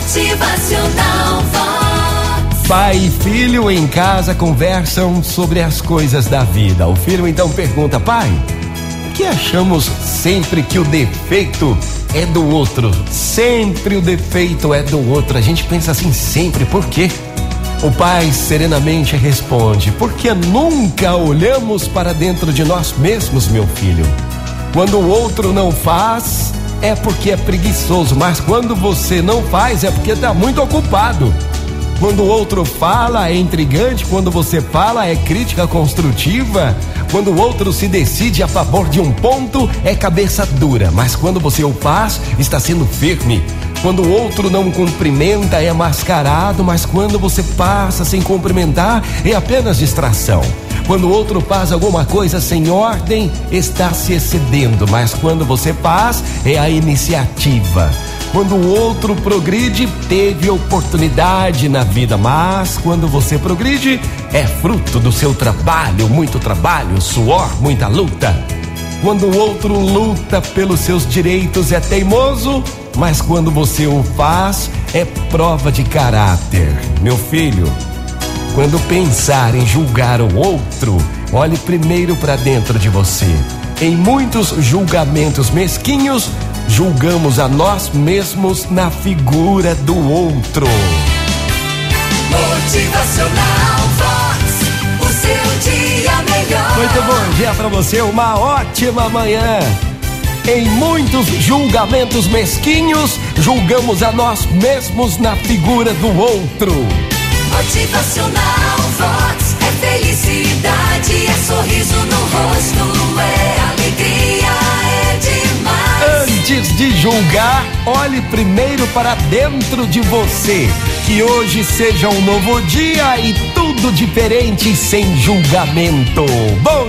Motivacional Vox. Pai e filho em casa conversam sobre as coisas da vida. O filho então pergunta: Pai, por que achamos sempre que o defeito é do outro? Sempre o defeito é do outro. A gente pensa assim sempre, por quê? O pai serenamente responde: Porque nunca olhamos para dentro de nós mesmos, meu filho. Quando o outro não faz, é porque é preguiçoso, mas quando você não faz, é porque está muito ocupado. Quando o outro fala, é intrigante. Quando você fala, é crítica construtiva. Quando o outro se decide a favor de um ponto, é cabeça dura. Mas quando você o faz, está sendo firme. Quando o outro não cumprimenta, é mascarado. Mas quando você passa sem cumprimentar, é apenas distração. Quando o outro faz alguma coisa sem ordem, está se excedendo, mas quando você faz, é a iniciativa. Quando o outro progride, teve oportunidade na vida, mas quando você progride, é fruto do seu trabalho, muito trabalho, suor, muita luta. Quando o outro luta pelos seus direitos, é teimoso, mas quando você o faz, é prova de caráter. Meu filho, quando pensar em julgar o outro, olhe primeiro para dentro de você. Em muitos julgamentos mesquinhos, julgamos a nós mesmos na figura do outro. Motivacional Vox. O seu dia melhor. Muito bom dia para você, uma ótima manhã. Em muitos julgamentos mesquinhos, julgamos a nós mesmos na figura do outro. Motivacional Vox é felicidade, é sorriso no rosto, é alegria, é demais. Antes de julgar, olhe primeiro para dentro de você. Que hoje seja um novo dia e tudo diferente sem julgamento. Bom